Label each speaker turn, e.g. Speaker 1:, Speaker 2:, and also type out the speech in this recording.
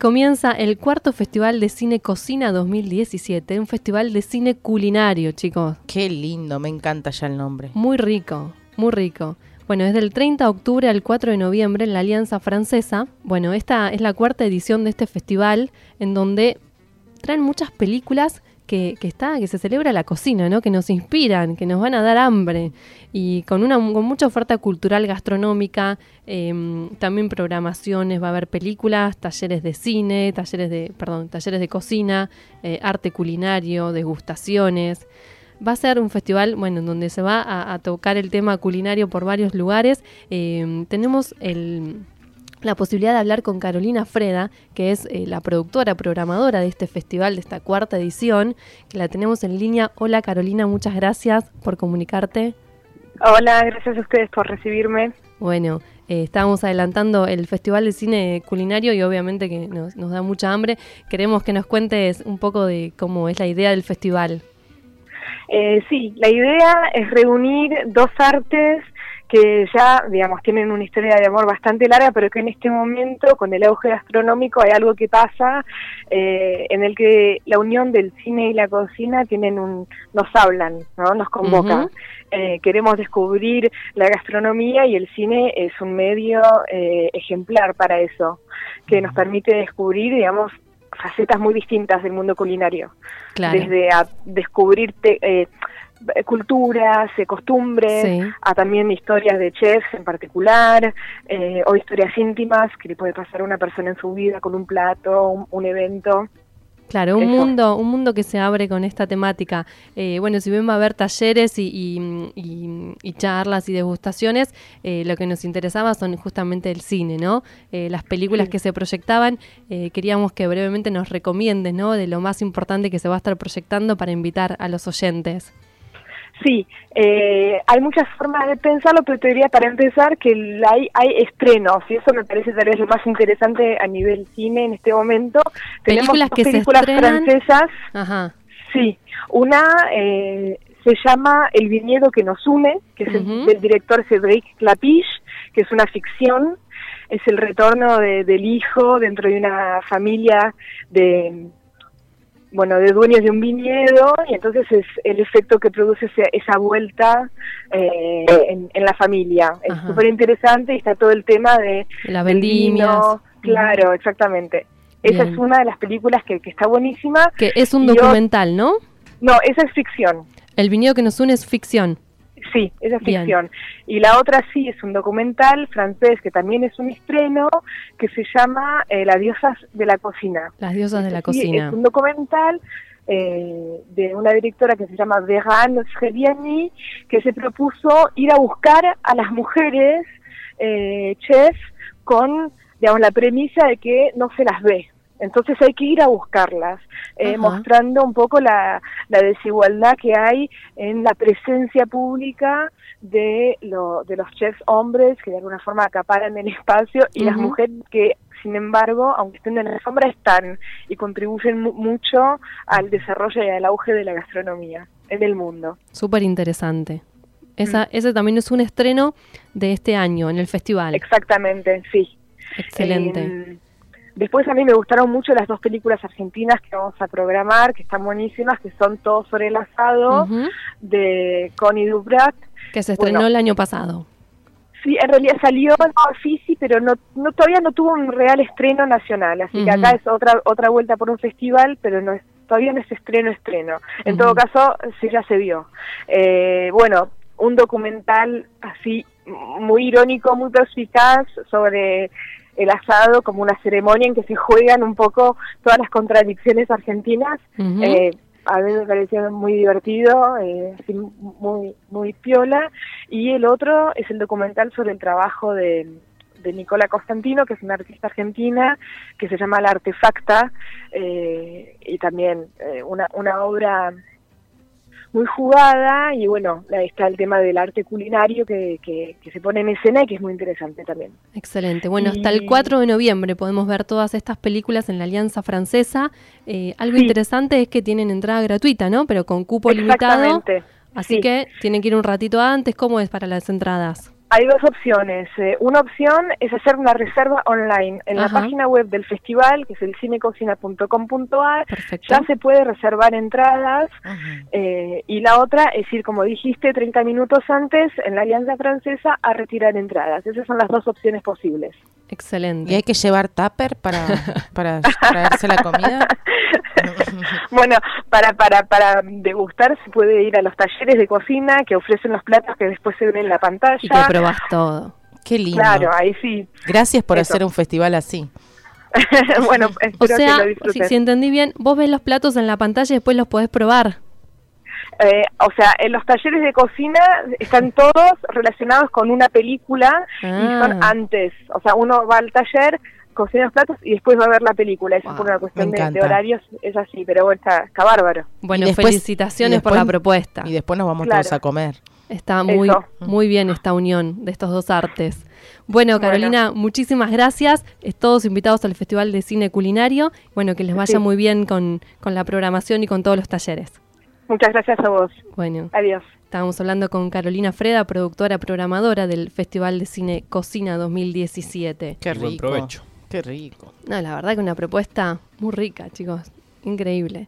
Speaker 1: comienza el cuarto Festival de Cine Cocina 2017, un festival de cine culinario, chicos.
Speaker 2: Qué lindo, me encanta ya el nombre.
Speaker 1: Muy rico, muy rico. Bueno, es del 30 de octubre al 4 de noviembre en la Alianza Francesa. Bueno, esta es la cuarta edición de este festival en donde traen muchas películas que, está, que se celebra la cocina, ¿no? Que nos inspiran, que nos van a dar hambre. Y con una con mucha oferta cultural gastronómica, em, también programaciones, va a haber películas, talleres de cine, talleres de, perdón, talleres de cocina, eh, arte culinario, degustaciones. Va a ser un festival, bueno, en donde se va a, tocar el tema culinario por varios lugares. Em, tenemos el la posibilidad de hablar con Carolina Freda, que es eh, la productora, programadora de este festival, de esta cuarta edición, que la tenemos en línea. Hola Carolina, muchas gracias por comunicarte.
Speaker 3: Hola, gracias a ustedes por recibirme.
Speaker 1: Bueno, eh, estábamos adelantando el Festival de Cine Culinario y obviamente que nos, nos da mucha hambre. Queremos que nos cuentes un poco de cómo es la idea del festival.
Speaker 3: Eh, sí, la idea es reunir dos artes que ya, digamos, tienen una historia de amor bastante larga, pero que en este momento, con el auge gastronómico, hay algo que pasa eh, en el que la unión del cine y la cocina tienen un, nos hablan, ¿no? Nos convocan. Eh, queremos descubrir la gastronomía y el cine es un medio eh, ejemplar para eso, que nos permite descubrir, digamos, facetas muy distintas del mundo culinario. Desde a descubrir eh, eh, culturas, eh, costumbres, a también historias de chefs en particular, eh, o historias íntimas que le puede pasar a una persona en su vida con un plato, un, evento.
Speaker 1: Claro, un mundo, un mundo que se abre con esta temática. bueno, si bien va a haber talleres y, charlas y degustaciones, lo que nos interesaba son justamente el cine, ¿no? las películas que se proyectaban. queríamos que brevemente nos recomiendes, ¿no? De lo más importante que se va a estar proyectando para invitar a los oyentes.
Speaker 3: Sí, eh, hay muchas formas de pensarlo, pero te diría para empezar que hay, hay estrenos y eso me parece tal vez lo más interesante a nivel cine en este momento.
Speaker 1: Tenemos películas que películas
Speaker 3: francesas. Ajá. Sí, una eh, se llama El viñedo que nos une, que es el, del director Cédric Clapiche, que es una ficción, es el retorno del hijo dentro de una familia de bueno, de dueños de un viñedo y entonces es el efecto que produce esa, vuelta eh, en, la familia. Es súper interesante y está todo el tema de...
Speaker 1: La vendimia.
Speaker 3: Claro, exactamente. Esa es una de las películas que, está buenísima.
Speaker 1: Que es un documental, ¿no?
Speaker 3: No, esa es ficción.
Speaker 1: El viñedo que nos une es ficción.
Speaker 3: Sí, esa es ficción. Y la otra sí es un documental francés que también es un estreno que se llama eh, Las diosas de la cocina.
Speaker 1: Las diosas de la cocina.
Speaker 3: Es un documental eh, de una directora que se llama Veran Sreviani que se propuso ir a buscar a las mujeres eh, chefs con digamos la premisa de que no se las ve entonces hay que ir a buscarlas, eh, mostrando un poco la, desigualdad que hay en la presencia pública de, de los chefs hombres que de alguna forma acaparan el espacio y las mujeres que sin embargo, aunque estén en la sombra, están y contribuyen mucho al desarrollo y al auge de la gastronomía en el mundo.
Speaker 1: Súper interesante. Esa, mm. Ese también es un estreno de este año en el festival.
Speaker 3: Exactamente, sí.
Speaker 1: Excelente.
Speaker 3: Después a mí me gustaron mucho las dos películas argentinas que vamos a programar, que están buenísimas, que son Todo sobre el asado, de Connie Dubrat.
Speaker 1: Que se estrenó el año pasado.
Speaker 3: Sí, en realidad salió en Fisi, pero no, no, todavía no tuvo un real estreno nacional, así que acá es otra otra vuelta por un festival, pero no es todavía no es estreno estreno. En todo caso, sí ya se vio. Eh, bueno, un documental así muy irónico, muy perspicaz sobre el asado como una ceremonia en que se juegan un poco todas las contradicciones argentinas. eh, a mí me pareció muy divertido, eh, muy, muy piola. Y el otro es el documental sobre el trabajo de, de Nicola Constantino, que es una artista argentina, que se llama La Artefacta, eh, y también eh, una, una obra muy jugada y bueno, ahí está el tema del arte culinario que, que, se pone en escena y que es muy interesante también.
Speaker 1: Excelente. Bueno, hasta el 4 de noviembre podemos ver todas estas películas en la Alianza Francesa. Eh, algo interesante es que tienen entrada gratuita, ¿no? Pero con cupo limitado. Así que tienen que ir un ratito antes. ¿Cómo es para las entradas?
Speaker 3: Hay dos opciones. Eh, una opción es hacer una reserva online en la página web del festival, que es el cinecocina.com.ar. Ya se puede reservar entradas. Eh, y la otra es ir, como dijiste, 30 minutos antes en la Alianza Francesa a retirar entradas. Esas son las dos opciones posibles.
Speaker 1: Excelente.
Speaker 2: ¿Y hay que llevar tupper para, para traerse la comida?
Speaker 3: Bueno, para, para, para degustar se puede ir a los talleres de cocina que ofrecen los platos que después se ven en la pantalla.
Speaker 1: Y te probás todo.
Speaker 2: Qué lindo.
Speaker 3: Claro, ahí sí.
Speaker 2: Gracias por
Speaker 3: Eso.
Speaker 2: hacer un festival así.
Speaker 3: bueno,
Speaker 1: O
Speaker 3: espero
Speaker 1: sea,
Speaker 3: que lo
Speaker 1: si,
Speaker 3: disfruten.
Speaker 1: si entendí bien, vos ves los platos en la pantalla y después los podés probar.
Speaker 3: Eh, o sea, en los talleres de cocina están todos relacionados con una película y
Speaker 1: Ah.
Speaker 3: son antes. O sea, uno va al taller, cocina los platos y después va a ver la película. Eso
Speaker 1: Wow,
Speaker 3: por una cuestión de, horarios, es así, pero bueno, está, está bárbaro.
Speaker 1: Bueno,
Speaker 2: Y después-
Speaker 1: felicitaciones
Speaker 2: y
Speaker 1: por la propuesta.
Speaker 2: Y después nos vamos
Speaker 3: Claro.
Speaker 2: todos a comer.
Speaker 1: Está muy,
Speaker 3: Eso.
Speaker 1: muy bien esta unión de estos dos artes. Bueno,
Speaker 3: Bueno.
Speaker 1: Carolina, muchísimas gracias. Es todos invitados al Festival de Cine Culinario. Bueno, que les vaya
Speaker 3: Sí.
Speaker 1: muy bien con, con la programación y con todos los talleres.
Speaker 3: Muchas gracias a vos.
Speaker 1: Bueno,
Speaker 3: Adiós.
Speaker 1: estábamos hablando con Carolina Freda, productora programadora del Festival de Cine Cocina 2017.
Speaker 2: Qué
Speaker 4: Y buen
Speaker 2: rico.
Speaker 4: provecho.
Speaker 2: Qué rico.
Speaker 1: No, la verdad que una propuesta muy rica, chicos. Increíble.